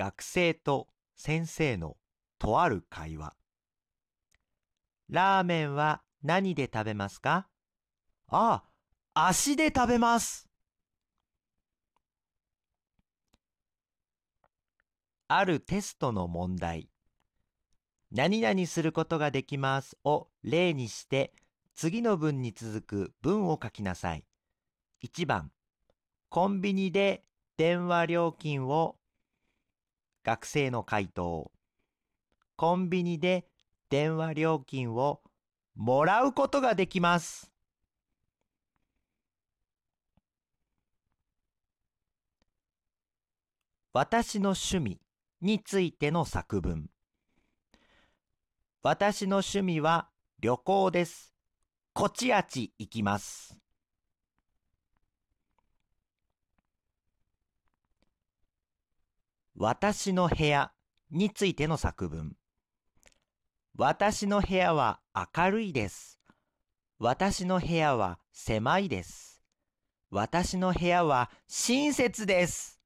学生と先生のとある会話。ラーメンは何で食べますか？ああ、足で食べます。あるテストの問題。何々することができますを例にして次の文に続く文を書きなさい。1番、コンビニで電話料金を学生の回答。コンビニで電話料金をもらうことができます。私の趣味についての作文。私の趣味は旅行です。こちあち行きます。私の部屋についての作文。私の部屋は明るいです。私の部屋は狭いです。私の部屋は親切です。